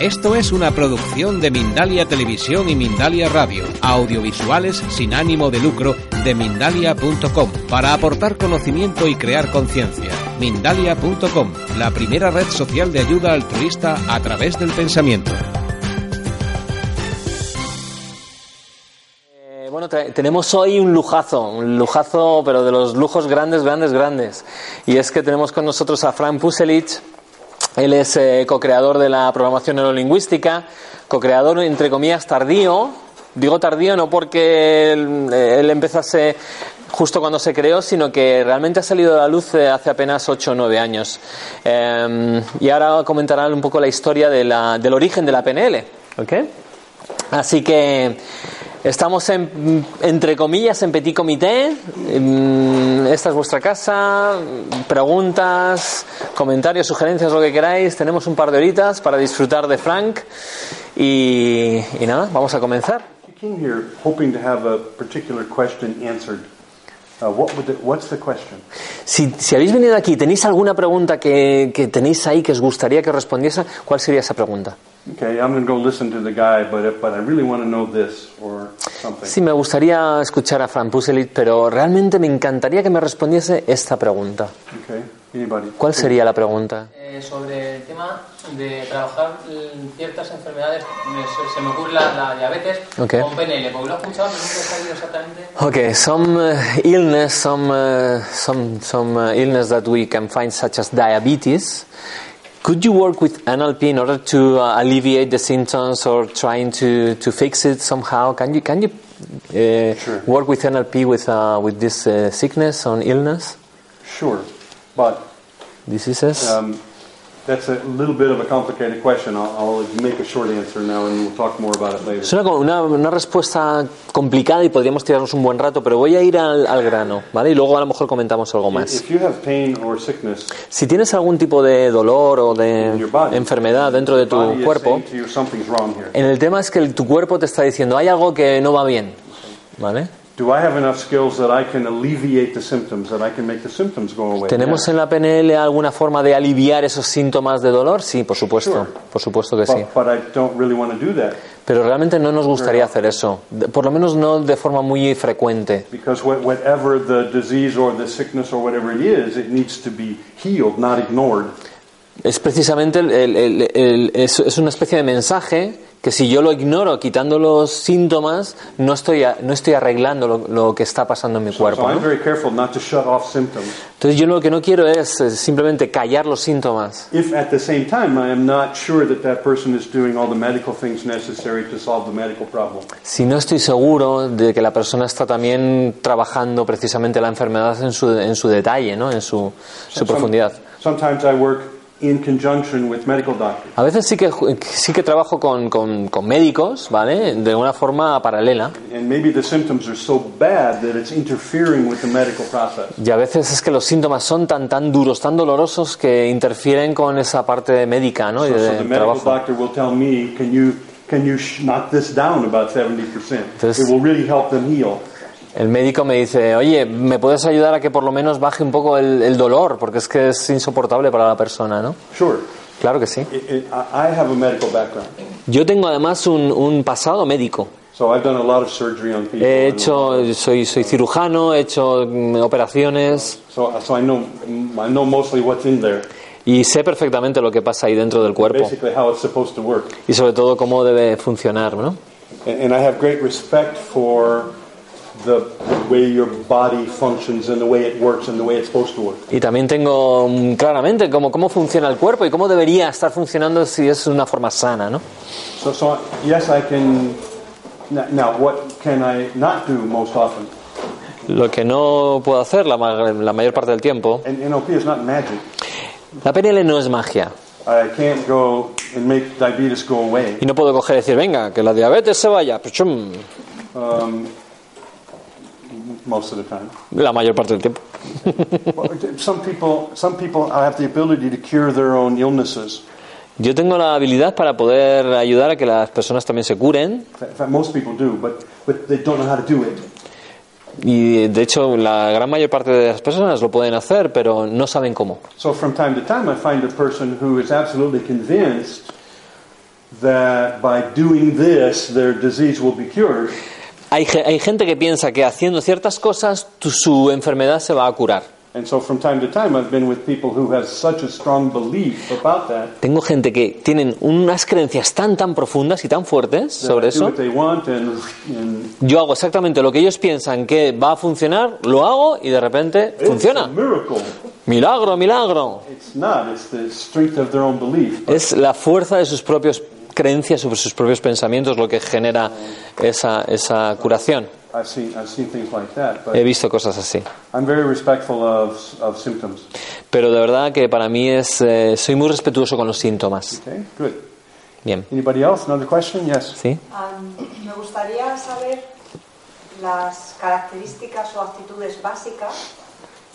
Esto es una producción de Mindalia Televisión y Mindalia Radio, audiovisuales sin ánimo de lucro de mindalia.com, para aportar conocimiento y crear conciencia. Mindalia.com, la primera red social de ayuda altruista a través del pensamiento. Eh, Bueno, tenemos hoy un lujazo, un lujazo, pero de los lujos grandes, grandes, grandes. Y es que tenemos con nosotros a Frank Puselich. Él es eh, co-creador de la programación neurolingüística, co-creador, entre comillas, tardío. Digo tardío no porque él, eh, él empezase justo cuando se creó, sino que realmente ha salido a la luz eh, hace apenas 8 o 9 años. Eh, y ahora comentará un poco la historia de la- del origen de la PNL. ¿ok? Así que estamos en, entre comillas en petit comité. Mm, Esta es vuestra casa. Preguntas, comentarios, sugerencias, lo que queráis. Tenemos un par de horitas para disfrutar de Frank. Y, y nada, vamos a comenzar. Uh, what would the, what's the question? Si, si habéis venido aquí, ¿tenéis alguna pregunta que, que tenéis ahí que os gustaría que respondiese? ¿Cuál sería esa pregunta? Okay, I'm going to go listen to the guy, but if, but I really want to know this or something. Sí, me gustaría escuchar a Frank Puselit, pero realmente me encantaría que me respondiese esta pregunta. Okay, anybody? ¿Cuál sería la pregunta? Eh, sobre el tema de trabajar en ciertas enfermedades, me- se, se me ocurre la, la diabetes Ok. con PNL, porque lo he escuchado, pero nunca he sabido exactamente. Okay, some uh, illness, some uh, some some uh, illness that we can find, such as diabetes. Could you work with NLP in order to uh, alleviate the symptoms or trying to, to fix it somehow? Can you can you uh, Sure. work with NLP with uh, with this uh, sickness or illness Sure, but diseases? um, Es una, una, una respuesta complicada y podríamos tirarnos un buen rato, pero voy a ir al, al grano, ¿vale? Y luego a lo mejor comentamos algo más. If you have pain or sickness, Si tienes algún tipo de dolor o de body, enfermedad dentro de tu cuerpo, you something's wrong here. en el tema es que el- tu cuerpo te está diciendo hay algo que no va bien, ¿vale? Do I have enough skills that I can alleviate the symptoms, that I can make the symptoms go away? ¿Tenemos en la PNL alguna forma de aliviar esos síntomas de dolor? Sí, por supuesto, Sure. por supuesto que sí. But, but I don't really want to do that Pero realmente no nos gustaría hacer eso, por lo menos no de forma muy frecuente. Es precisamente el- el- el- es, es una especie de mensaje que si yo lo ignoro quitando los síntomas, no estoy, a- no estoy arreglando lo, lo que está pasando en mi cuerpo. ¿no? Entonces yo lo que no quiero es eh, simplemente callar los síntomas. Si no estoy seguro de que la persona está también trabajando precisamente la enfermedad en su, en su detalle, ¿no? en su, su profundidad. Sometimes I work in conjunction with medical doctors. A veces sí que, sí que trabajo con, con- con médicos, ¿vale? De una forma paralela. And maybe the symptoms are so bad that it's interfering with the medical process. Y a veces es que los síntomas son tan, tan duros, tan dolorosos que interfieren con esa parte médica, ¿no? Y So, so de the medical trabajo. doctor will tell me, can you, can you knock this down about 70%? Entonces- it will really help them heal. El médico me dice, oye, ¿me puedes ayudar a que por lo menos baje un poco el, el dolor? Porque es que es insoportable para la persona, ¿no? Sure. Claro que sí. It, it, I have a medical background. Yo tengo además un, un pasado médico. So I've done a lot of surgery on people. He hecho, soy, soy cirujano, he hecho operaciones So, so I know I know mostly what's in there. y sé perfectamente lo que pasa ahí dentro del cuerpo Basically how it's supposed to work. y sobre todo cómo debe funcionar, ¿no? And, and I have great respect for the, way your body functions and the way it works and the way it's supposed to work. Y también tengo mm, claramente cómo, cómo funciona el cuerpo y cómo debería estar funcionando si es una forma sana, ¿no? So, so yes, I can. Now, what can I not do most often? Lo que no puedo hacer la, ma- la mayor parte del tiempo. And NLP is not magic. La PNL no es magia. I can't go and make diabetes go away. Y no puedo coger y decir, venga, que la diabetes se vaya. Pchum, Most of the time. La mayor parte del tiempo. Some people, some people have the ability to cure their own illnesses. Yo tengo la habilidad para poder ayudar a que las personas también se curen. In fact, most people do, but but they don't know how to do it. Y de hecho, la gran mayor parte de las personas lo pueden hacer, pero no saben cómo. Hay, hay gente que piensa que haciendo ciertas cosas tu- su enfermedad se va a curar. And so from time to time, I've been with people who have such a strong belief about that. Tengo gente que tienen unas creencias tan tan profundas y tan fuertes sobre eso. Yo hago exactamente lo que ellos piensan que va a funcionar, lo hago y de repente funciona. Milagro, milagro. Es la fuerza de sus propias creencias sobre sus propios pensamientos lo que genera esa, esa curación. He visto cosas así. Pero de verdad que para mí es, eh, soy muy respetuoso con los síntomas. Bien. Anybody else? Another question? Yes. ¿Sí? Am, me gustaría saber las características o actitudes básicas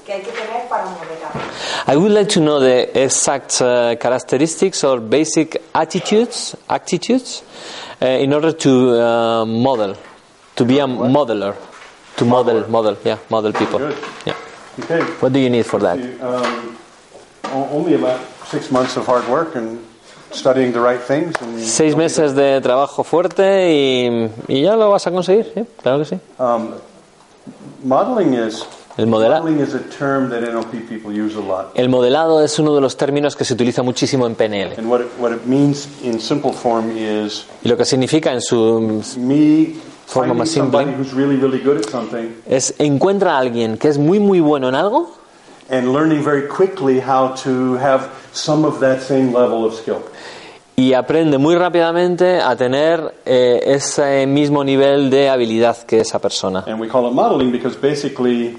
que hay que tener para modelar. I would like to know the exact uh, characteristics or basic attitudes, attitudes uh, in order to uh, model, to be a modeler, to model, model, yeah, model people. Good. Yeah. Okay. What do you need for that? Um, only about six months of hard work and studying the right things. And Seis meses de trabajo fuerte y, y ya lo vas a conseguir, ¿sí? claro que sí. Um, modeling is El modela-. El modelado es uno de los términos que se utiliza muchísimo en PNL. Y lo que significa en su Forma más simple. es encuentra a alguien que es muy muy bueno en algo and learning very quickly how to have some of that same level of skill. y aprende muy rápidamente a tener eh, ese mismo nivel de habilidad que esa persona. And we call it modeling because basically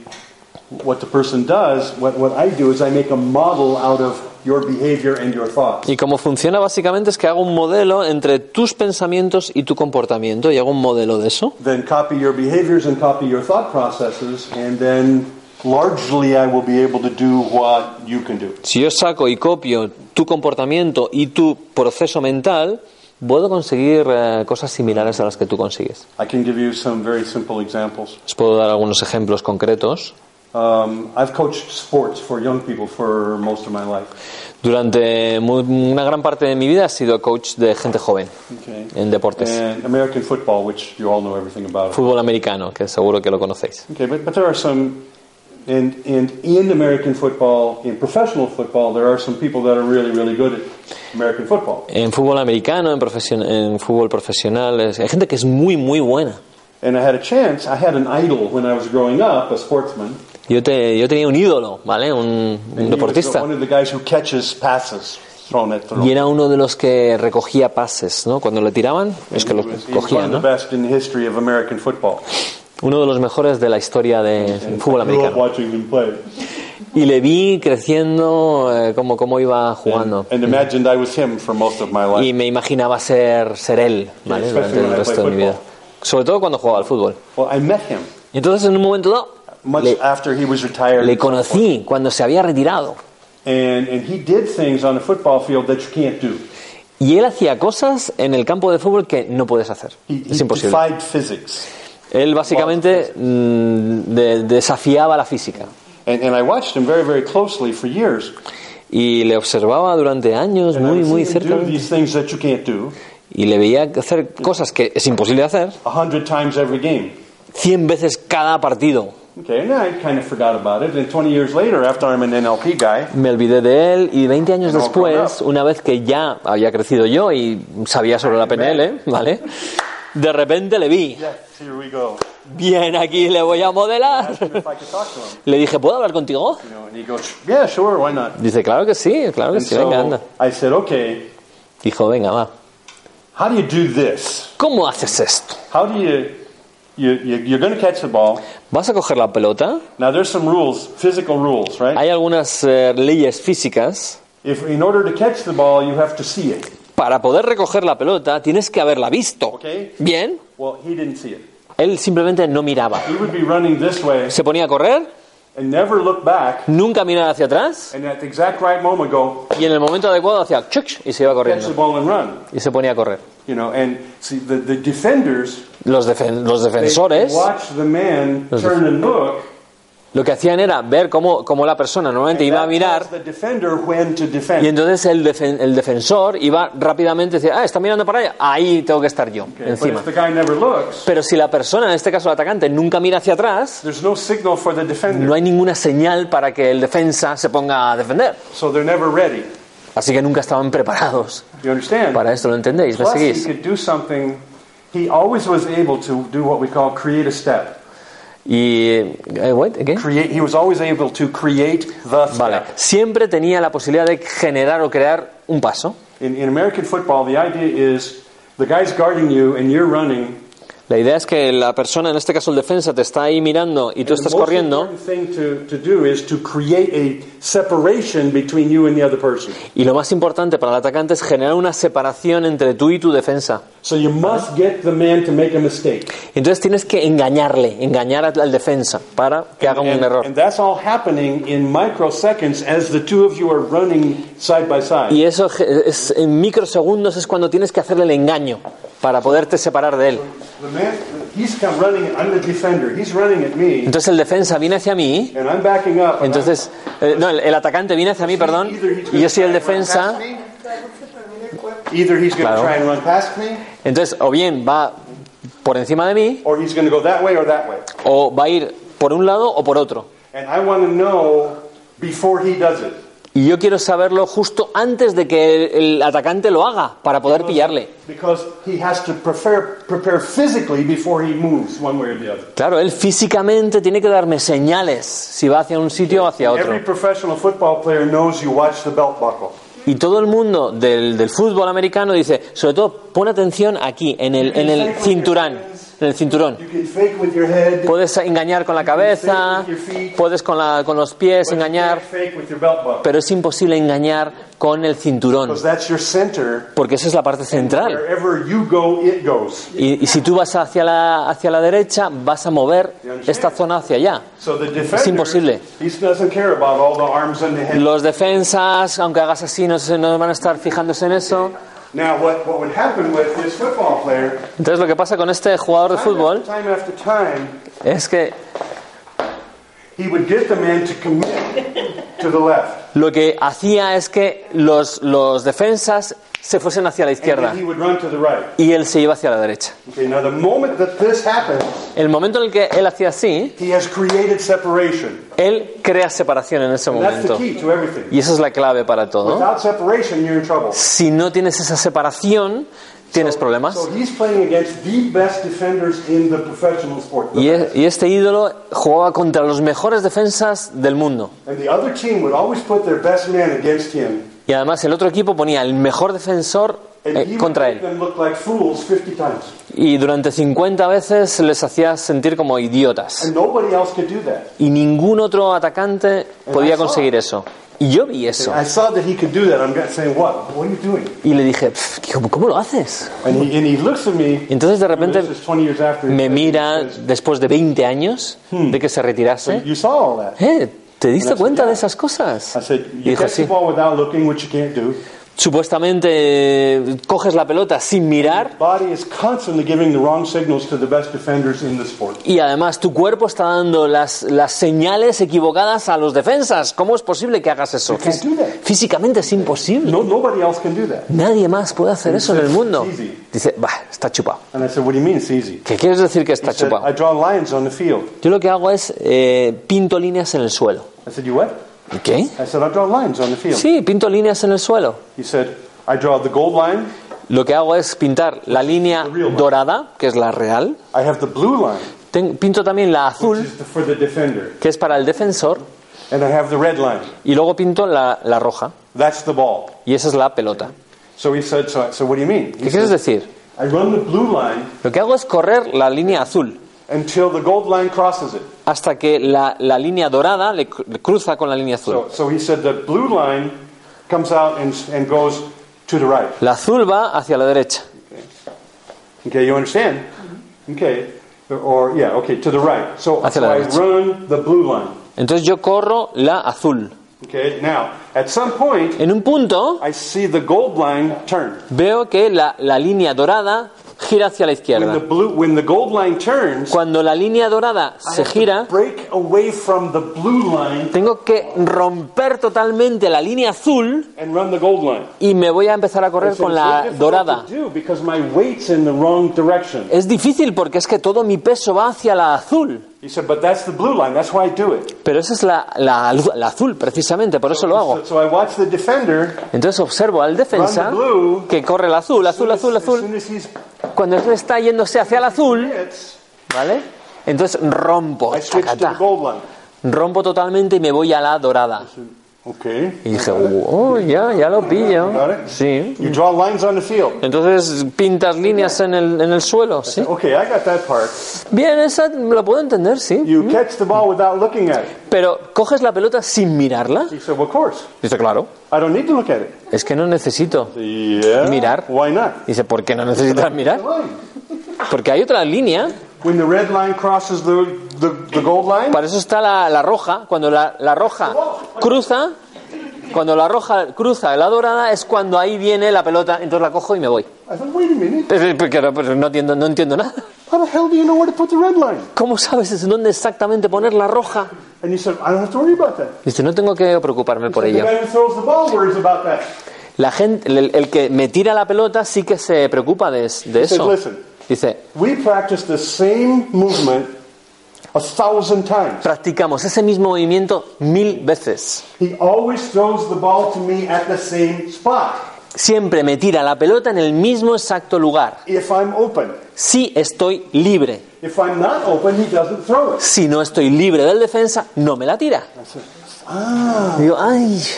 what the person does, what, what I do is I make a model out of your behavior and your thoughts. Y cómo funciona básicamente es que hago un modelo entre tus pensamientos y tu comportamiento y hago un modelo de eso. Then copy your behaviors and copy your thought processes, and then largely I will be able to do what you can do. Si yo saco y copio tu comportamiento y tu proceso mental, puedo conseguir eh, cosas similares a las que tú consigues. I can give you some very simple examples. Os puedo dar algunos ejemplos concretos. Um, I've coached sports for young people for most of my life. Durante mu- una gran parte de mi vida he sido coach de gente joven Okay. en deportes. And American football, which you all know everything about. Fútbol americano, que seguro que lo conocéis. Okay, but, but there are some, and, and in American football, in professional football, there are some people that are really, really good at American football. En fútbol americano, en, profesion- en fútbol profesional, es- hay gente que es muy, muy buena. And I had a chance, I had an idol when I was growing up, a sportsman. Yo, te- yo tenía un ídolo, ¿vale? Un, un deportista. Y era uno de los que recogía pases, ¿no? Cuando le tiraban, es que los was, he was one cogía, of the ¿no? Uno de los mejores de la historia del fútbol americano. Y le vi creciendo, eh, cómo, cómo iba jugando. And imagined I was him for most of my Y life. me imaginaba ser, ser él, ¿vale? Durante el when I resto de mi vida. Sobre todo cuando jugaba al fútbol. Well, I met him Y entonces en un momento dado much le, after he was retired. le conocí cuando se había retirado. And, and he did things on the football field that you can't do. Y él hacía cosas en el campo de fútbol que no puedes hacer. He, Es imposible. Él básicamente mm, de- desafiaba la física. And, and I watched him very, very closely for years. Y le observaba durante años And muy, muy cerca. Y le veía hacer cosas que es imposible hacer a hundred times every game. 100 veces cada partido. Okay, and I kind of forgot about it. And 20 years later, after I'm an NLP guy, Me olvidé de él y 20 años después, una vez que ya había crecido yo y sabía sobre la PNL, ¿vale? De repente le vi. yes, here we go. Bien, aquí le voy a modelar. Le dije, ¿puedo hablar contigo? Dice, claro que sí, claro que sí, venga, anda. so I said, okay, Dijo, venga, va. how do you do this? ¿Cómo haces esto? You, you, you're going to catch the ball. ¿Vas a coger la pelota? Now there's some rules, physical rules, right? Hay algunas eh, leyes físicas If in order to catch the ball, you have to see it. Para poder recoger la pelota tienes que haberla visto. Ok. Bien. Well, he didn't see it. Él simplemente no miraba. He would be running this way Se ponía a correr, and never look back, nunca miraba hacia atrás and at the exact right moment go y en el momento adecuado hacía y se iba catch the corriendo. ball and run. Y se ponía a correr. You know, and see the, the defenders Los, defen- los defensores Los lo que hacían era ver cómo, cómo la persona normalmente iba a mirar y defend. entonces el, defen- el defensor iba rápidamente a decir, ah, está mirando para allá, ahí tengo que estar yo, Okay, But encima. if the guy never looks, Pero si la persona, en este caso el atacante, nunca mira hacia atrás, no signal for the defender. no hay ninguna señal para que el defensa se ponga a defender. So they're never ready. Así que nunca estaban preparados You understand? para esto, ¿lo entendéis? ¿Me seguís? Could do something. He always was able to do what we call create a step. Y, eh, wait, again. Create. He was always able to create the step. Vale, siempre tenía la posibilidad de generar o crear un paso. In, in American football, the idea is the guy's guarding you and you're running. La idea es que la persona, en este caso el defensa, te está ahí mirando y tú estás corriendo important thing to, to do is to create a separation between you and the other person. y lo más importante para el atacante es generar una separación entre tú y tu defensa. So you must get the man to make a mistake. Entonces tienes que engañarle, engañar al defensa para que haga un error. and that's all happening in microseconds as the two of you are running side by side. Y eso es, en microsegundos es cuando tienes que hacerle el engaño para poderte separar de él. Entonces el defensa viene hacia mí, and I'm backing up. and entonces, eh, no, el, el atacante viene hacia mí, perdón, y yo soy el defensa, Claro. try and run past me, entonces o bien va por encima de mí, or he's going to go that way or that way. o va a ir por un lado o por otro. Y yo quiero saberlo justo antes de que el, el atacante lo haga para poder pillarle. Because he has to prepare, prepare physically before he moves one way or the other. Claro, él físicamente tiene que darme señales si va hacia un sitio o hacia otro. Every professional football player knows you watch the belt buckle. Y todo el mundo del, del fútbol americano dice, sobre todo, pon atención aquí, en el, en el cinturón, en el cinturón. You can fake with your head. Puedes engañar con la cabeza, puedes con, la- con los pies engañar, pero es imposible engañar con el cinturón, Because that's your center. porque esa es la parte central. Y, y si tú vas hacia la, hacia la derecha, vas a mover esta zona hacia allá. Defender, imposible. he doesn't care about all the arms and the head. Los defensas, aunque hagas así, no, se- no van a estar fijándose en eso. Now, what, what would happen with this football player, Entonces lo que pasa con este jugador de time fútbol es que to the left. lo que hacía es que los, los defensas se fuesen hacia la izquierda he would run to the right. y él se iba hacia la derecha. Okay, now the moment that this happens, El momento en el que él hacía así, he has created separation. él crea separación en ese And that's the momento. key to everything. Y esa es la clave para todo. Without separation, you're in trouble. Si no tienes esa separación, tienes problemas. So he's playing against the best defenders in the professional sport. Y, y este ídolo jugaba contra los mejores defensas del mundo. And the other team would always put their best man against him. Y además el otro equipo ponía el mejor defensor eh, contra él. them look like fools 50 times. Y durante 50 veces les hacía sentir como idiotas. Y ningún otro atacante podía conseguir eso. Y yo vi eso. I saw that he could do that. I'm saying, what? What are you doing? Y le dije, "Pf, ¿cómo, lo haces? And he, and he looks at me. Y entonces de repente This is 20 years after. he me mira después de 20 años de que se "So retirase. You saw all that. Eh, ¿te diste cuenta de esas cosas? Y dijo, sí. Supuestamente eh, coges la pelota sin mirar y además tu cuerpo está dando las, las señales equivocadas a los defensas. ¿Cómo es posible que hagas eso? Físicamente es imposible. No, nobody else can do that. Nadie más puede hacer eso en el mundo. Dice, bah, está chupado. And I said, what do you mean it's easy? ¿Qué quieres decir que está chupado? I draw lines on the field. Yo lo que hago es eh, pinto líneas en el suelo. ¿Qué? I said, I draw lines on the field. Sí, pinto líneas en el suelo. He said, I draw the gold line. Lo que hago es pintar la línea dorada, que es la real. I have the blue line, Ten- pinto también la which azul, is the, for the defender. que es para el defensor. And I have the red line. Y luego pinto la, la roja. That's the ball. Y esa es la pelota. So he said, so, I what do you mean? He ¿Qué quieres said, decir? I run the blue line Lo que hago es correr la línea azul until the gold line crosses it. Hasta que la, la línea dorada le, le cruza con la línea azul. So, so he said the blue line comes out and, and goes to the right. La azul va hacia la derecha. Okay, you understand? Okay. Or, yeah, okay, to the right. So, Hacia so la I derecha. run the blue line. Entonces yo corro la azul. Okay, now, at some point, En un punto I see the gold line turn. veo que la, la línea dorada gira hacia la When the, izquierda. blue, when the gold line turns, Cuando la línea dorada se gira, tengo que romper totalmente la línea azul and run the gold line. y me voy a empezar a correr said, con "It's very la dorada. Es difícil porque es que todo mi peso va hacia la azul. He said, but that's the blue line. That's why I do it. Pero esa es la, la, la azul, precisamente, por eso lo hago. So, so I watch the defender Entonces observo al defensa Run the blue. que corre el azul, azul, azul, As azul. as Cuando él está yéndose hacia el azul, hits, ¿vale? Entonces rompo, line. rompo totalmente y me voy a la dorada. Okay. Y dije, oh, ya, ya lo pillo. Sí. You draw lines on the field. Entonces pintas líneas en el, en el suelo, sí. Okay, I got that part. Bien, esa lo puedo entender, sí. You catch the ball without looking at it. Pero coges la pelota sin mirarla. He said, well, of course. Dice, claro. I don't need to look at it. Es que no necesito. Yeah. Mirar. Why not? Dice, ¿por qué no necesitas mirar? Porque hay otra línea. When the red line crosses the, the, the gold line, Para eso está la, la roja. Cuando la, la roja cruza, cuando la roja cruza la dorada es cuando ahí viene la pelota. Entonces la cojo y me voy. I thought, wait a minute. Pero, pero- pero no, entiendo, no entiendo nada. How the hell do you know where to put the red line? ¿Cómo sabes dónde exactamente poner la roja? And he said, I don't have to worry about that. Dice, no tengo que preocuparme por The ello. guy who throws the ball worries about that. La gente, el, el que me tira la pelota sí que se preocupa de, de eso. "Listen." Dice, We practice the same movement a thousand times. practicamos ese mismo movimiento mil veces. He always throws the ball to me at the same spot. Siempre me tira la pelota en el mismo exacto lugar. If I'm open. Si estoy libre. If I'm not open, he doesn't throw it. Si no estoy libre del defensa, no me la tira. Digo, ay.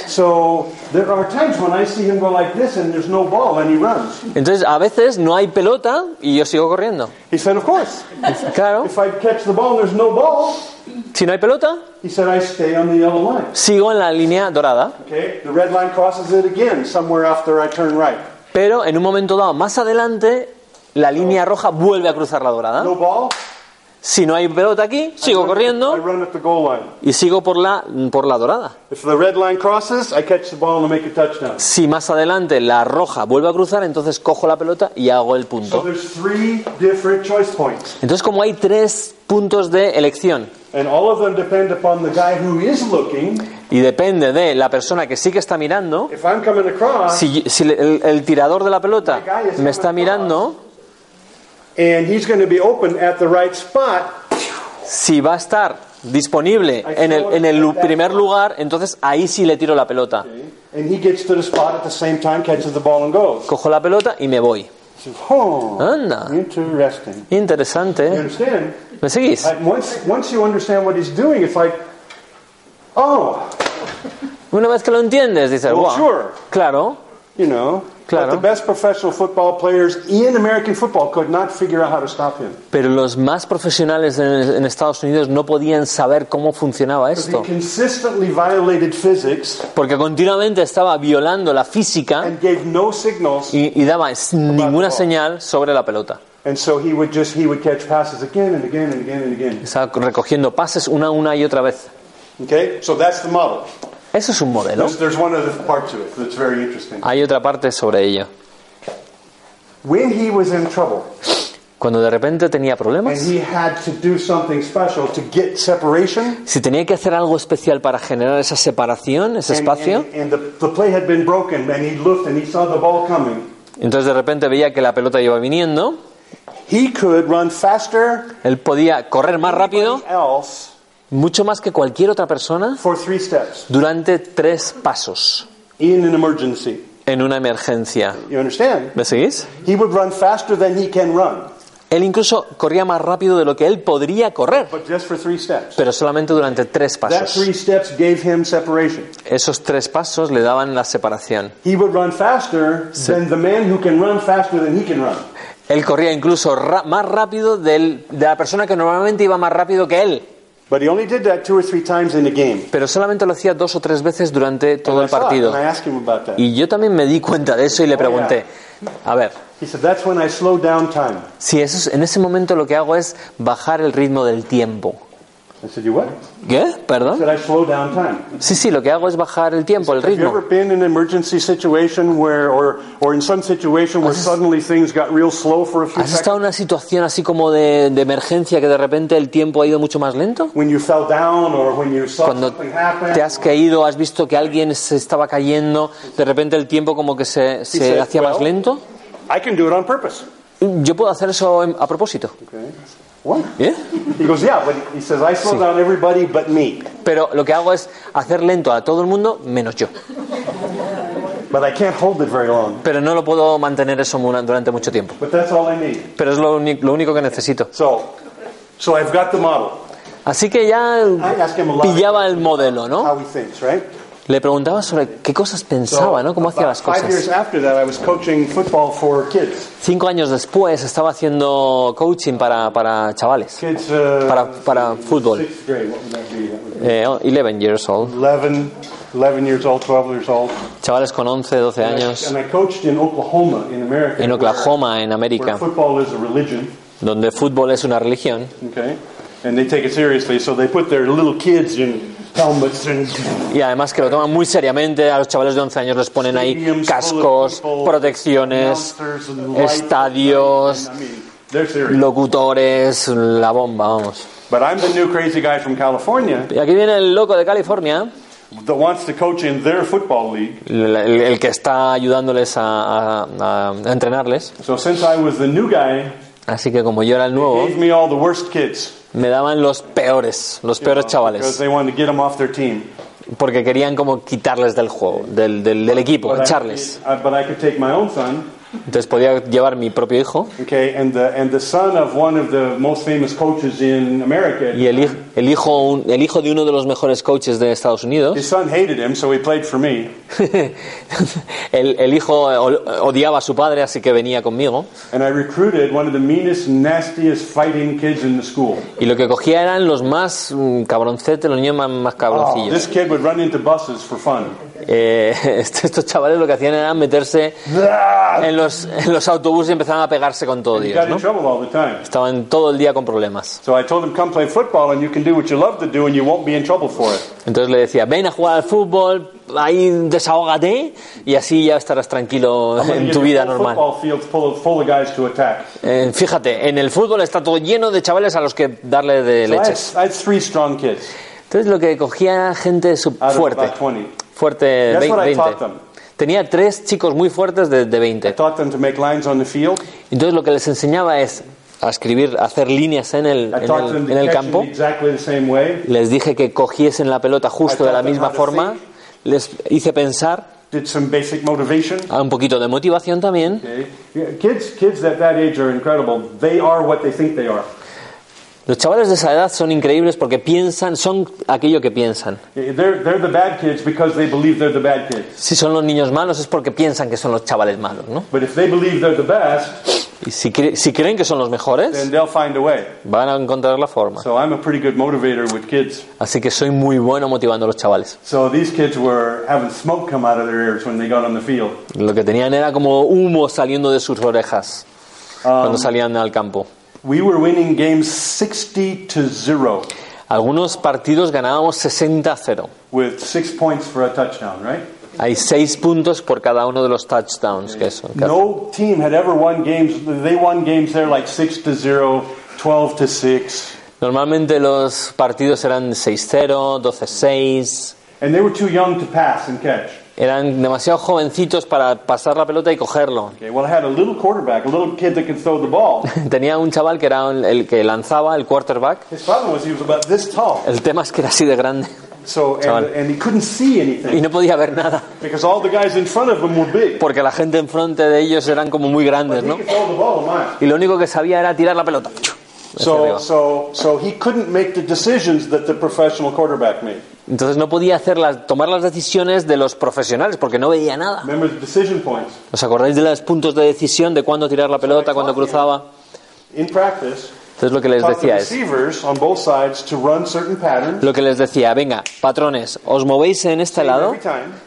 So there are times when I see him go like this and there's no ball and he runs. Entonces, a veces no hay pelota y yo sigo corriendo. He said, Of course. Claro, If I catch the ball and there's no ball, si no hay pelota, he said, I stay on the yellow line. sigo en la línea dorada. Okay? The red line crosses it again somewhere after I turn right. Pero en un momento dado, más adelante, la línea roja vuelve a cruzar la dorada. No ball, Si no hay pelota aquí, sigo I corriendo y sigo por la, por la dorada. If the red line crosses, I catch the ball and make a touchdown. Si más adelante la roja vuelve a cruzar, entonces cojo la pelota y hago el So punto. there's three different choice points. Entonces, como hay tres puntos de elección And all of them depend upon the guy who is looking. y depende de la persona que sí que está mirando, If I'm coming across si, si el, el tirador de la pelota me está mirando, and he's going to be open at the right spot, si va a estar disponible en el, en el primer lugar, entonces ahí sí le tiro la pelota. and he gets to the spot at the same time, catches the ball and goes. Cojo la pelota y me voy. Anda, interesante. understand? ¿Me seguís? Like, once, once you understand what he's doing, it's like, oh, Una vez que lo entiendes, dices, wow, sure, claro, you know. Claro. But the best professional football players in American football could not figure out how to stop him. pero los más profesionales en, en Estados Unidos no podían saber cómo funcionaba He esto, consistently violated physics porque continuamente estaba violando la física and gave no signals, y, y daba ninguna señal sobre la pelota. and so he would just he would catch passes again and again and again and again. Estaba recogiendo pases una, una y otra vez. Okay, so that's the model. Eso es un modelo. There's, there's one other part to it that's very interesting. Hay otra parte sobre ello. When he was in trouble Cuando de repente tenía problemas, si tenía que hacer algo especial para generar esa separación, ese espacio, and, and the, the play had been broken, and he looked and he saw the ball coming, entonces de repente veía que la pelota iba viniendo, he could run faster él podía correr más rápido, mucho más que cualquier otra persona, for three steps durante tres pasos in an emergency. en una emergencia. You understand? ¿Me seguís? He would run faster than he can run, Él incluso corría más rápido de lo que él podría correr, but just for three steps. pero solamente durante tres That pasos. three steps gave him separation. Esos tres pasos le daban la separación. He would run faster than the man who can run faster than he can run. Él corría incluso más rápido del- de la persona que normalmente iba más rápido que él. But he only did that two or three times in a game. Pero solamente lo hacía dos o tres veces durante todo el partido. Y yo también me di cuenta de eso y le pregunté, a ver, He said, That's when I slow down time. si eso es- en ese momento lo que hago es bajar el ritmo del tiempo. I said, You what? ¿Qué? ¿Perdón? said, I slow down time. Sí, sí, lo que hago es bajar el tiempo, el Have you ritmo. ever been in an emergency situation where, or, or in some situation where suddenly things got real slow for a few ¿Has estado en una situación así como de, de emergencia que de repente el tiempo ha ido mucho más lento? When you fell down or when you saw Cuando something happen? te has caído, has visto que alguien se estaba cayendo, de repente el tiempo como que se, se said, hacía más lento. I can do it on purpose. Yo puedo hacer eso a propósito. What? ¿Eh? He goes, Yeah, but he says, I slow down everybody but me. Pero lo que hago es hacer lento a todo el mundo menos yo. But I can't hold it very long. Pero no lo puedo mantener eso durante mucho tiempo. But that's all I need. Pero es lo, lo único que necesito. So, so I've got the model. Así que ya pillaba el modelo, ¿no? how he thinks, right? Le preguntaba sobre qué cosas pensaba, ¿no? Cómo hacía las cosas. I. Cinco años después estaba haciendo coaching para, para chavales, Kids, uh, para, para fútbol. Eh, 11 years old. 11, 11 years old, 12 years old. Chavales con 11, 12 años. And I coached in Oklahoma, in America. En Oklahoma, en where, América, where football is a religion. donde el fútbol es una religión. Okay, and they take it seriously, so they put their little kids in and Y además que lo toman muy seriamente, a los chavales de 11 años les ponen ahí cascos, protecciones, estadios, locutores, la bomba, vamos. But I'm the new crazy guy from California Y aquí viene el loco de California, that wants to coach in their football league. el, el- que está ayudándoles a, a- a entrenarles. So since I was the new guy, Así que como yo era el nuevo, me daban los peores, los peores chavales, team. porque querían como quitarles del juego, del, del, del equipo, echarles. Entonces podía llevar mi propio hijo okay, and the and the son of one of the most famous coaches in America. y el, hij- el, hijo, un- el hijo de uno de los mejores coaches de Estados Unidos. His son hated him, so he played for me. el, el hijo odiaba a su padre, así que venía conmigo. And I recruited one of the meanest, nastiest fighting kids in the school. Y lo que cogía eran los más mm, cabroncetes, los niños más, más Oh, cabroncillos. this kid would run into buses for fun. Eh, est- estos chavales lo que hacían era meterse en los, en los autobuses y empezaban a pegarse con todo Dios, ¿no? Estaban todo el día con problemas. So I told him, come play football and you can do what you love to do and you won't be in trouble for it. Entonces le decía, ven a jugar al fútbol, ahí desahógate y así ya estarás tranquilo en tu vida normal. Eh, fíjate, en el fútbol está todo lleno de chavales a los que darle de leches. Entonces lo que cogía gente fuerte, about 20. Fuerte, That's vein- what I 20. taught them. Tenía tres chicos muy fuertes de, de I 20. taught them to make lines on the field. Entonces lo que les enseñaba es a escribir, a hacer líneas en el, en taught el, en el campo. in exactly the same way. Les dije que cogiesen la pelota justo de la misma forma. Les hice pensar, Did some basic motivation. a un poquito de motivación también. Okay. Kids, kids at that age are incredible. They are what they think they are. Los chavales de esa edad son increíbles porque piensan, son aquello que piensan. They're, they're the bad kids because they believe they're the bad kids. Si son los niños malos es porque piensan que son los chavales malos, ¿no? But if they believe they're the best, Y si, cre- si creen que son los then mejores, they'll find a way. van a encontrar la forma. So I'm a pretty good motivator with kids. Así que soy muy bueno motivando a los chavales. So these kids were having smoke come out of their ears when they got on the field. Lo que tenían era como humo saliendo de sus orejas cuando salían al campo. We were winning games 60 to 0 Algunos partidos ganábamos 60 a 0. with six points for a touchdown, right? Hay 6 puntos por cada uno de los touchdowns que son. que hacen. No team had ever won games. They won games there like 6 to 0, 12 to 6. Normalmente los partidos eran 6-0, 12-6. And they were too young to pass and catch. Eran demasiado jovencitos para pasar la pelota y cogerlo. Okay, well, I had a little quarterback, a little kid that could throw the ball. Tenía un chaval que era el- que lanzaba, el quarterback. His problem was he was about this tall. El tema es que era así de grande So, and, and he couldn't see y anything no podía ver nada. because all the guys in front of him were big. Porque la gente enfrente de ellos eran como muy grandes, ¿no? could throw the ball a mile. Y lo único que sabía era tirar la pelota. So, so, so he couldn't make the decisions that the professional quarterback made. Entonces no podía hacer las, tomar las decisiones de los profesionales porque no veía nada. Remember the decision points. ¿Os acordáis de los puntos de decisión de cuándo tirar la pelota, cuándo cruzaba? In practice, Entonces lo que les decía es, lo que les decía, venga, patrones, os movéis en este lado,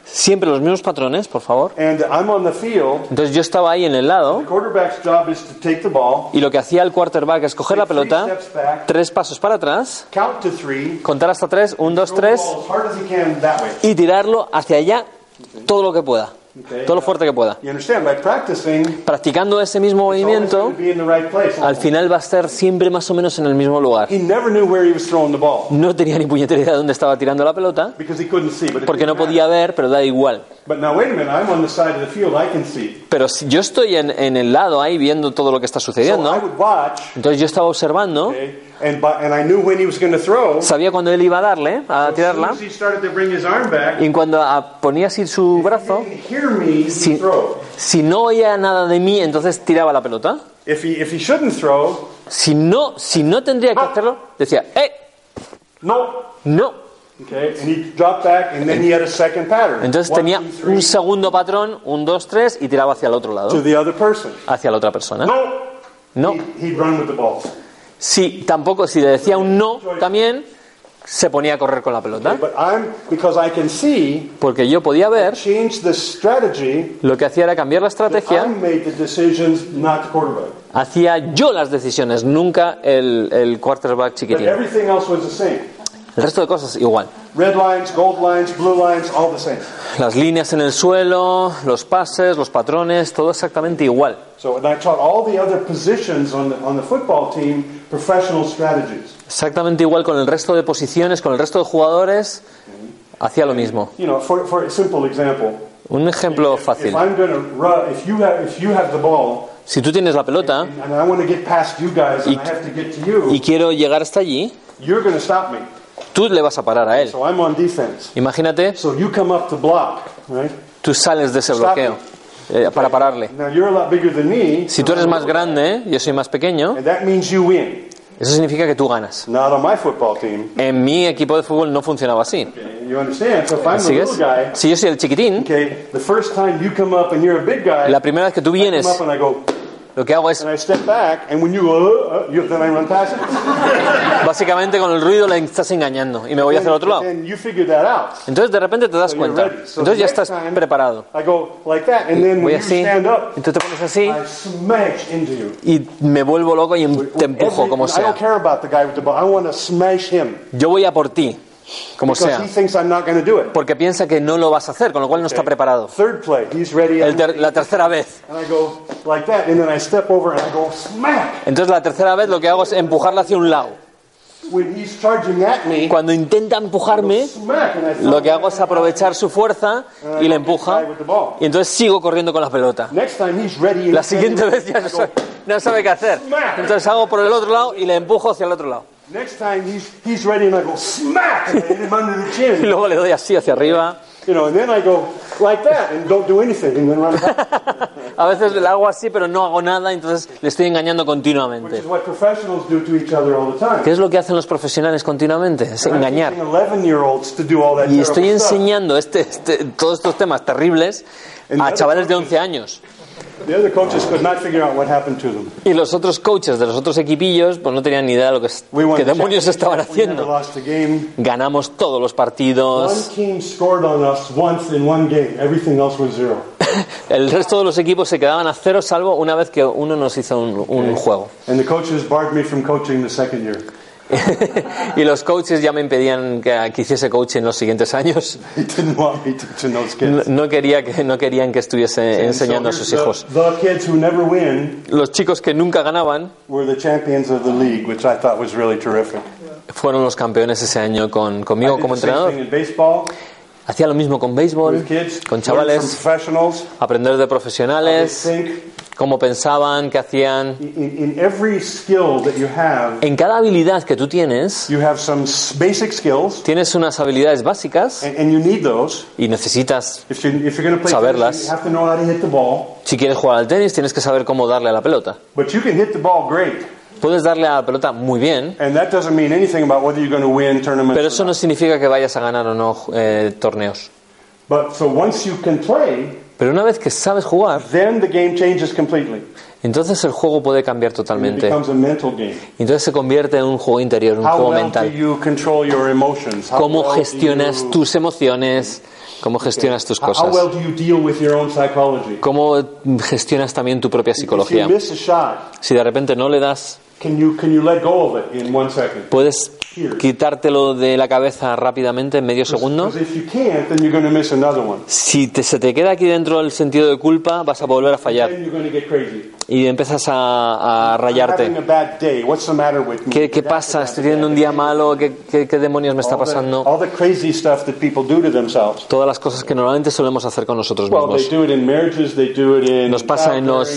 siempre los mismos patrones, por favor. and I'm on the field. Entonces yo estaba ahí en el lado y lo que hacía el quarterback es coger la pelota, tres pasos para atrás, contar hasta tres, un, dos, tres, y tirarlo hacia allá todo lo que pueda. Todo lo fuerte que pueda. Practicando ese mismo movimiento, al final va a estar siempre más o menos en el mismo lugar. No tenía ni puñetera idea de dónde estaba tirando la pelota, porque no podía ver, pero da igual. Pero si yo estoy en, en el lado ahí viendo todo lo que está sucediendo, entonces yo estaba observando, okay, and, by, and I knew when he was going to throw. sabía cuando él iba a darle, a tirarla, as he started to bring his arm back, y cuando ah, ponía así su brazo, he didn't hear me, he'd si, throw. si no oía nada de mí, entonces tiraba la pelota. If he, if he shouldn't throw, Si no, si no tendría que hacerlo, decía, ¡eh! no. No. Okay, and he dropped back, and then he had a second pattern. Entonces tenía un segundo patrón, un, dos, tres, y tiraba hacia el otro to lado, the other person. hacia la otra persona. No. No. Si tampoco, si le decía un no, también se ponía a correr con la pelota. But I'm because I can see, Porque yo podía ver, lo que hacía era cambiar la estrategia, hacía yo las decisiones, nunca el, el quarterback But El resto de cosas igual. Red lines, gold lines, blue lines, all the same. Las líneas en el suelo, los pases, los patrones, todo exactamente igual. So and I taught all the other positions on the on the football team professional strategies. Exactamente igual con el resto de posiciones, con el resto de jugadores, hacía lo mismo. You know, for for a simple example, Un ejemplo if fácil. I'm going to run, if you have if you have the ball Si tú tienes la pelota and I want to get past you guys and Y- I have to get to you, y quiero llegar hasta allí, you're going to stop me. Tú le vas a parar a él. So I'm on defense. Imagínate, So you come up to block, right? tú sales de ese bloqueo eh, para pararle. Now you're a lot bigger than me. Si tú eres más grande, yo soy más pequeño, And that means you win. eso significa que tú ganas. Not on my football team. En mi equipo de fútbol no funcionaba así. ¿Sigues? Si yo soy el chiquitín, la primera vez que tú vienes, lo que hago es, and I step back, and when you go, you, then I run past it. básicamente con el ruido le estás engañando y me voy hacia el otro lado. Entonces de repente te das cuenta. Entonces ya estás preparado. Voy así, tú te pones así y me vuelvo loco y em- te empujo como sea. Yo voy a por ti, como sea. Porque piensa que no lo vas a hacer, con lo cual no está preparado. Ter- la tercera vez. and I go like that, and then I step over and I go smack. Entonces la tercera vez lo que hago es empujarla hacia un lado. When he's charging at me, Cuando intenta empujarme, lo que hago es aprovechar su fuerza y le empuja. Y entonces sigo corriendo con la pelota. Next time he's ready. and La siguiente vez ya no sabe, no sabe qué hacer. Entonces hago por el otro lado y le empujo hacia el otro lado. Next time he's he's ready, and I go smack, and I hit him under the Y chin. luego le doy así hacia arriba. You know, and then I go like that, and don't do anything, and then run back. A veces le hago así, pero no hago nada, entonces le estoy engañando Which continuamente. is what professionals do to each other all the time. ¿Qué es lo que hacen los profesionales continuamente? Es I'm engañar. teaching 11-year-olds to do all that Y estoy stuff. enseñando este, este- todos estos temas terribles a chavales de 11 años. Other. Y los otros coaches de los otros equipillos pues no tenían ni idea de lo que, demonios estaban haciendo. Ganamos todos los One partidos. team scored on us once in one game. Everything else was zero. El resto de los equipos se quedaban a cero salvo una vez que uno nos hizo un, un juego. Y los coaches ya me impedían que, que hiciese coaching los siguientes años. No, kids. no quería que, no querían que estuviese And enseñando a sus hijos. The, the kids who never win Los chicos que nunca ganaban were the champions of the league, which I thought was really terrific. fueron los campeones ese año con, conmigo como entrenador. Hacía lo mismo con béisbol, kids, con chavales, aprender de profesionales, cómo pensaban, qué hacían. in, in every skill that you have, En cada habilidad que tú tienes, you have some basic skills, tienes unas habilidades básicas and, and you need those. y necesitas, If, you, if you're play Saberlas. tennis, you have to know how to hit the ball. si quieres jugar al tenis, tienes que saber cómo darle a la pelota. But you can hit the ball great, Puedes darle a la pelota muy bien, and that doesn't mean anything about whether you're going to win tournaments. pero eso no significa que vayas a ganar o no eh, torneos. But so once you can play, Pero una vez que sabes jugar, then the game changes completely. Entonces el juego puede cambiar totalmente. Entonces se convierte en un juego interior, un juego mental. ¿Cómo gestionas tus emociones? ¿Cómo gestionas tus cosas? ¿Cómo gestionas también tu propia psicología? Si de repente no le das, can you can you let go of it in one second? puedes quitártelo de la cabeza rápidamente en medio segundo. Si te- se te queda aquí dentro el sentido de culpa, vas a volver a fallar y empiezas a, a rayarte. ¿Qué, qué pasa? ¿Estoy teniendo un día malo? ¿Qué, qué- qué demonios me está pasando? Todas las cosas que normalmente solemos hacer con nosotros mismos. Nos pasa en los-.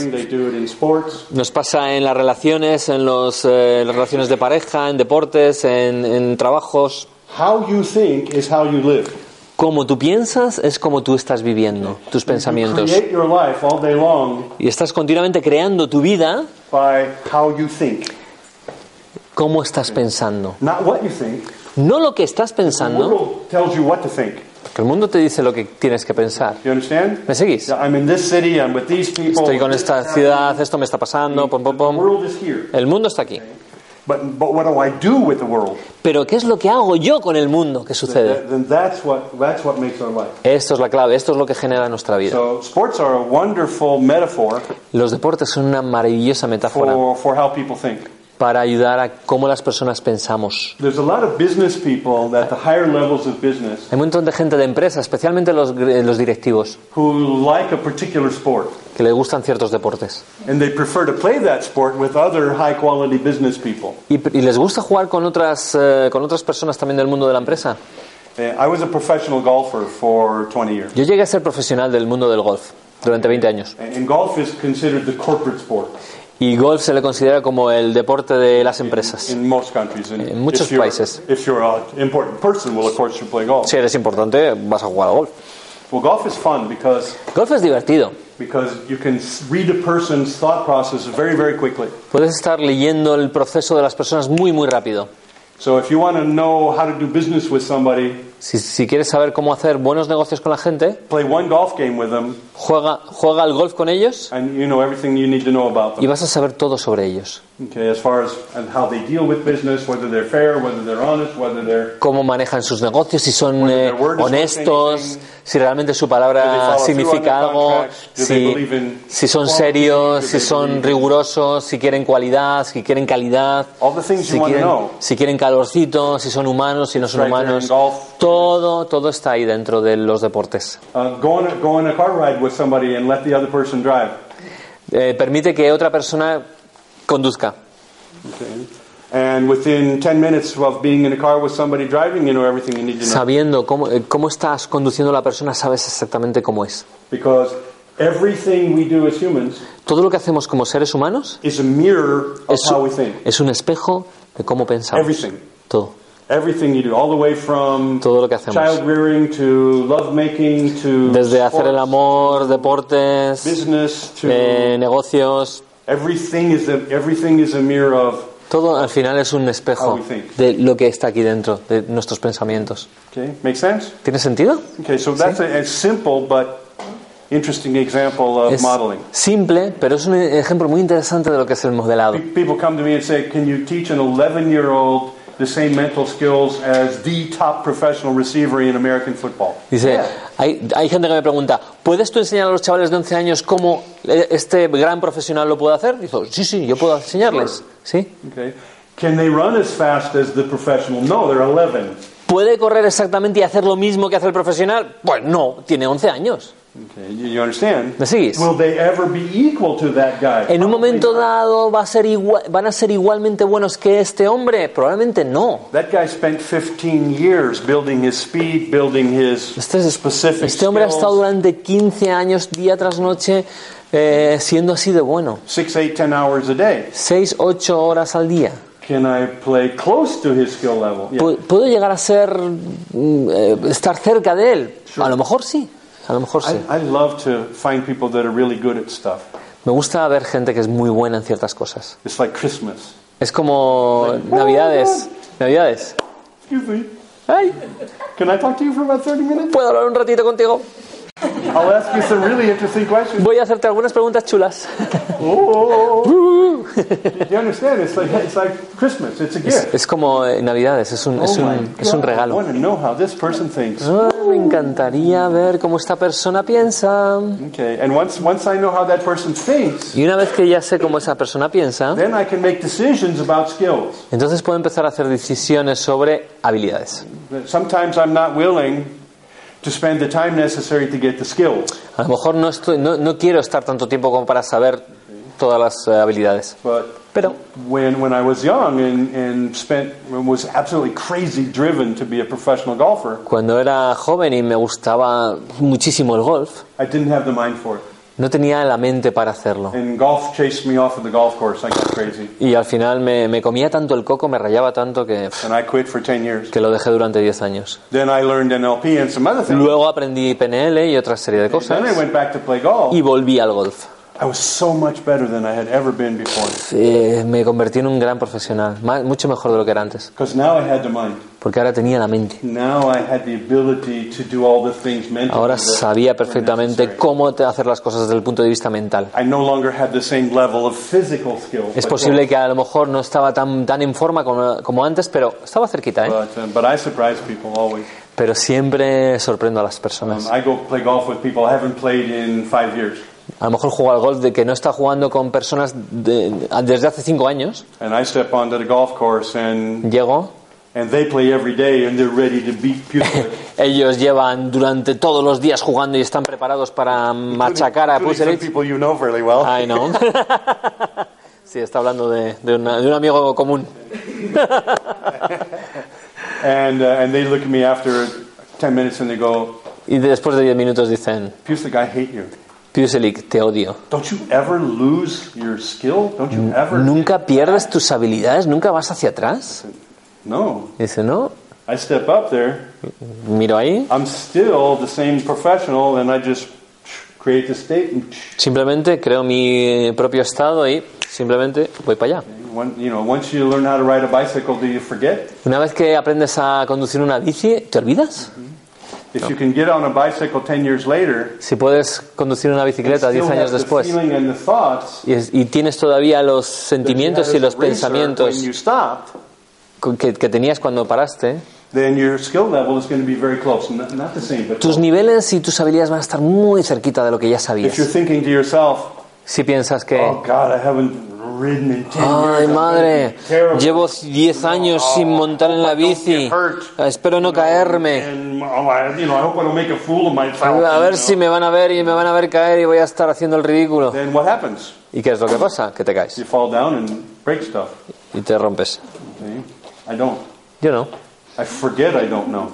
Nos pasa en las relaciones, en los, eh, las relaciones de pareja, en deportes, en, en trabajos. How you think is how you live. Como tú piensas es como tú estás viviendo, tus pensamientos. Y estás continuamente creando tu vida by how you think, como estás pensando. not what you think. No lo que estás pensando, world tells you what to think. que el mundo te dice lo que tienes que pensar. ¿Me seguís? Yeah, I'm in this city, I'm with these people. Estoy con esta ciudad, esto me está pasando, pom, pom, The pom. world is here. El mundo está aquí. But, but what do I do with the world? Pero ¿qué es lo que hago yo con el mundo? ¿Qué sucede? That- then that's what, that's what makes our life. Esto es la clave, esto es lo que genera nuestra vida. So sports are a wonderful metaphor Los deportes son una maravillosa metáfora for, for how people think. Para ayudar a cómo las personas pensamos. There's a lot of business people at the higher levels of business Hay un montón de gente de empresa, especialmente los, gr- los directivos, who like a particular sport. que le gustan ciertos deportes. And they prefer to play that sport with other high quality business people. Y, y les gusta jugar con otras, eh, con otras personas también del mundo de la empresa. Uh, I was a professional golfer for 20 years. Yo llegué a ser profesional del mundo del golf durante 20 años. And golf is considered the corporate sport Y golf se le considera como el deporte de las empresas. in most countries. And En muchos if you're- países. If you're an important person, well, of course, you play golf. Si eres importante, vas a jugar a golf. Well, golf is fun because Golf es divertido. because you can read a person's thought process very, very quickly. Puedes estar leyendo el proceso de las personas muy, muy rápido. So if you want to know how to do business with somebody, Si, si quieres saber cómo hacer buenos negocios con la gente, play one golf game with them, juega, juega al golf con ellos and you know everything you need to know about y them. vas a saber todo sobre ellos. Okay, as far as and how they deal with business, whether they're fair, whether they're honest, whether they're Cómo manejan sus negocios, si son eh, honestos, anything. si realmente su palabra significa algo, contracts? Si, in si son serios, si son rigurosos, si quieren cualidad, si quieren calidad, si quieren, si quieren calorcito, si son humanos, si no son right humanos. golf. Todo, todo está ahí dentro de los deportes. Uh, go, on a, go on a car ride with somebody and let the other person drive. Eh, permite que otra persona conduzca. Okay. And within 10 minutes of being in a car with somebody driving, you know everything you need to know. Sabiendo cómo, eh, cómo estás conduciendo la persona, sabes exactamente cómo es. Because everything we do as humans Todo lo que hacemos como seres humanos is a mirror of es, how we think. es un espejo de cómo pensamos. Everything. Todo. Everything you do, all the way from Todo lo que hacemos. child rearing to love making to Desde hacer el sports, amor, deportes, business to eh, negocios, everything is a, everything is a mirror of. todo al final es un espejo de lo que está aquí dentro, de nuestros pensamientos. Okay, make sense? ¿Tiene sentido? Okay, so that's a, a simple but interesting example of Es modeling. simple, pero es un ejemplo muy interesante de lo que es el modelado. Pe- People come to me and say, "Can you teach an 11-year-old the same mental skills as the top professional receiver in American football?" Dice, hay, hay gente que me pregunta, ¿puedes tú enseñar a los chavales de 11 años cómo eh, este gran profesional lo puede hacer? Dice, sí, sí, yo puedo enseñarles. ¿Sí? Okay. Can they run as fast as the professional? No, they're 11. ¿Puede correr exactamente y hacer lo mismo que hace el profesional? Pues no, tiene 11 años. Okay, you, you understand? ¿Me sigues? Will they ever be equal to that guy? En un momento dado va a ser igual, van a ser igualmente buenos que este hombre. Probablemente no. That guy spent 15 years building his speed, building his Este, specific este hombre ha estado durante 15 años, día tras noche, eh, siendo así de bueno. Six, eight, ten hours a day. 6, 8 horas al día. Can I play close to his skill level? Yeah. ¿Puedo llegar a ser, mm, eh, estar cerca de él? A lo mejor sí. A lo mejor sí. I, I love to find people that are really good at stuff. Me gusta ver gente que es muy buena en ciertas cosas. It's like Christmas. Es como Navidades. Navidades. Excuse me. Ay, Can I talk to you for about 30 minutes? ¿puedo hablar un ratito contigo? I'll ask you some really interesting questions. Voy a hacerte algunas preguntas chulas. Oh, you understand? It's like it's like Christmas. It's a gift. Es como eh, Navidades, es un, es oh un, es un I regalo. want to know how this person thinks. Ah, me encantaría ver cómo esta persona piensa. Okay, and once once I know how that person thinks, Y una vez que ya sé cómo esa persona piensa, then I can make decisions about skills. entonces puedo empezar a hacer decisiones sobre habilidades. Sometimes I'm not willing to spend the time necessary to get the skills. A lo mejor no, estoy, no, no quiero estar tanto tiempo como para saber todas las eh, habilidades. But Pero when when I was young and and spent was absolutely crazy driven to be a professional golfer, cuando era joven y me gustaba muchísimo el golf, I didn't have the mind for it. no tenía la mente para hacerlo. And golf chased me off of the golf course. I got crazy, Y al final me, me comía tanto el coco, me rayaba tanto que, and I quit for 10 years. que lo dejé durante 10 años. Then I learned NLP and some other things. Luego aprendí PNL y otra serie de Then I cosas went back to play golf. y volví al golf. I was so much better than I had ever been before. Eh, me convertí en un gran profesional, ma- mucho mejor de lo que era antes, Because now I had the mind. porque ahora tenía la mente. Now I had the ability to do all the things mentally. Ahora sabía perfectamente cómo hacer las cosas desde el punto de vista mental. I no longer had the same level of physical skill. Es posible que a lo mejor no estaba tan, tan en forma como, como antes, pero estaba cerquita, ¿eh? Uh. Pero siempre sorprendo a las Um, personas. A lo mejor juego al golf de que no está jugando con personas de- desde hace cinco años. And I step onto the golf course and, Llego, and they play every day and they're ready to beat ellos llevan durante todos los días jugando y están preparados para machacar a Puselich. you know well. I know. Sí, está hablando de, de una- de un amigo común. And, uh, and they look at me after 10 minutes and they go, Y después de 10 minutos dicen, I hate you. Puselik, te odio. Don't you ever lose your skill? Don't you ever? ¿Nunca pierdes tus habilidades? ¿Nunca vas hacia atrás? No. Dice, no. I step up there. Miro ahí. I'm still the same professional and I just create the state and Simplemente creo mi propio estado y simplemente voy para allá. Una vez que aprendes a conducir una bici, ¿te olvidas? If you can get on a bicycle 10 years later, Si puedes conducir una bicicleta still 10 años have the después feeling and the thoughts y, es- y tienes todavía los sentimientos y los pensamientos con- que, que tenías cuando paraste, then your skill level is going to be very close. Not, not the same, but tus niveles y tus habilidades van a estar muy cerquita de lo que ya If you're sabías. thinking to yourself, Si piensas que, oh God, I haven't ridden in 10 years. ay madre, gonna be terrible." llevo 10 años sin montar en la bici, espero no caerme. A ver si me van a ver y me van a ver caer y voy a estar haciendo el ridículo. ¿Y qué es lo que pasa? Que te caes y te rompes. Yo no. I forget I don't know.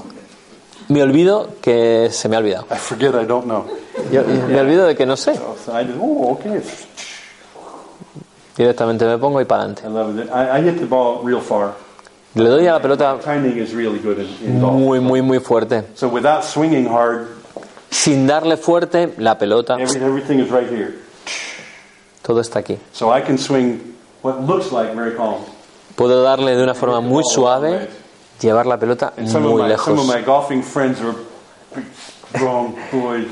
Me olvido que se me ha olvidado. Yo- me olvido de que no sé. So I just, oh, okay. Directamente me pongo y para adelante. Le doy a la pelota muy, muy, muy fuerte. Sin darle fuerte, la pelota, every, everything is right here. todo está aquí. So I can swing what looks like very calm. Puedo darle de una forma muy suave, llevar la pelota muy lejos.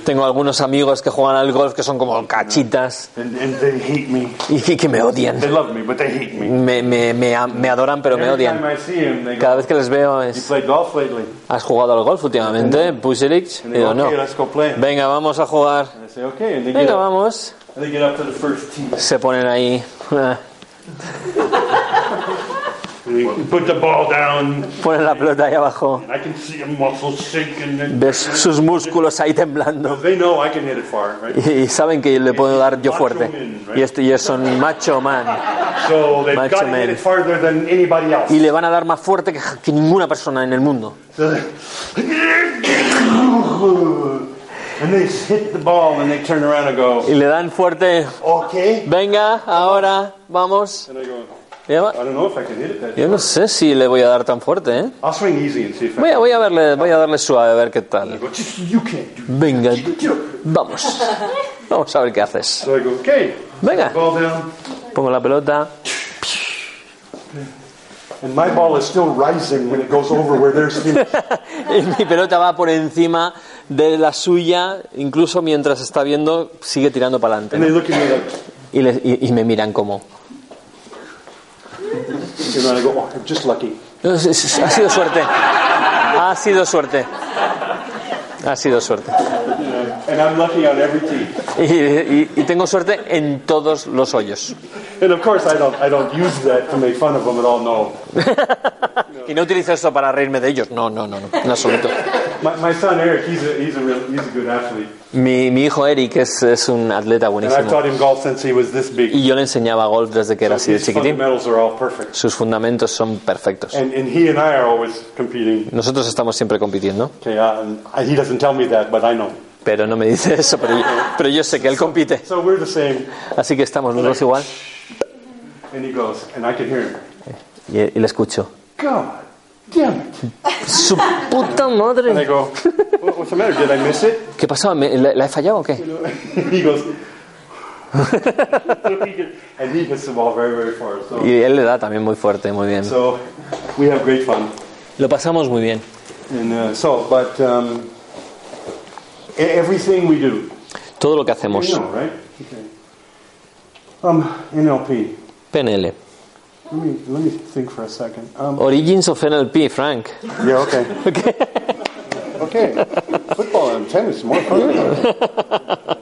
Tengo algunos amigos que juegan al golf que son como cachitas and, and they hate me. y que me odian. They love me, but they hate me. Me, me, me, me adoran pero me time odian. I see them, they Cada vez que les veo "You es, played golf lately?" ¿has jugado al golf últimamente, Puselich? And Y digo, no. "Okay, let's go play." Venga, vamos a jugar. And I say, "Okay," and they get Venga, up, vamos. and they get up to the first tee. Se ponen ahí. And they put the ball down. Ponen la pelota ahí abajo. Ves sus músculos ahí temblando. Y saben que le puedo dar yo fuerte. Y esto- ellos son macho man. Macho man. hit it farther than anybody else. Y le van a dar más fuerte que, que ninguna persona en el mundo. So they- and they hit the ball and they turn around and go, Y le dan fuerte. Venga, ahora, vamos. Yo no sé si le voy a dar tan fuerte, ¿eh? I Voy a, voy a, verle, voy a darle suave a ver qué tal. I go, "Just- you can't do Venga, vamos. Vamos a ver qué haces. Venga, pongo la pelota. And my ball is still rising when it goes over where theirs finished. y mi pelota va por encima de la suya, incluso mientras está viendo, sigue tirando para adelante. Like, Y, y- y me miran como. you know, and I go, oh, I'm just lucky. "No, es- es- Ha sido suerte. Ha sido suerte. Ha sido suerte. And I'm lucky on every tee. Y, y- y tengo suerte en todos los hoyos. Y no utilizo esto para reírme de ellos. No, no, no, no en absoluto. My, my son Eric, he's a, he's, a real, he's a good athlete. Mi, mi hijo Eric es, es un atleta And I've buenísimo. taught him golf since he was this big. Y yo le enseñaba golf desde que era así de His chiquitín. fundamentals are all perfect. Sus fundamentos son perfectos. And, and he and I are always competing. Nosotros estamos siempre compitiendo. Okay, uh, and I, he doesn't tell me that, but I know. Pero no me dice eso, pero yo, pero yo sé que él compite. So we're the same. Así que estamos los dos igual. And he goes, and I can hear him. Y, y le escucho. God damn it. ¡Su puta And I madre! go, "What- what's the matter? Did I miss it? ¿Qué pasó? ¿Me- ¿La, la he fallado o qué? he goes, and he hits the ball very, very far. So, Y él le da también muy fuerte, muy bien. so we have great fun. Lo pasamos muy bien. And uh, so, but um, e- everything we do, Todo lo que you hacemos. know, right? Okay. Um, NLP. PNL. Let me let me think for a second. Um, Origins of NLP, Frank. yeah, okay. okay. Football and tennis more fun.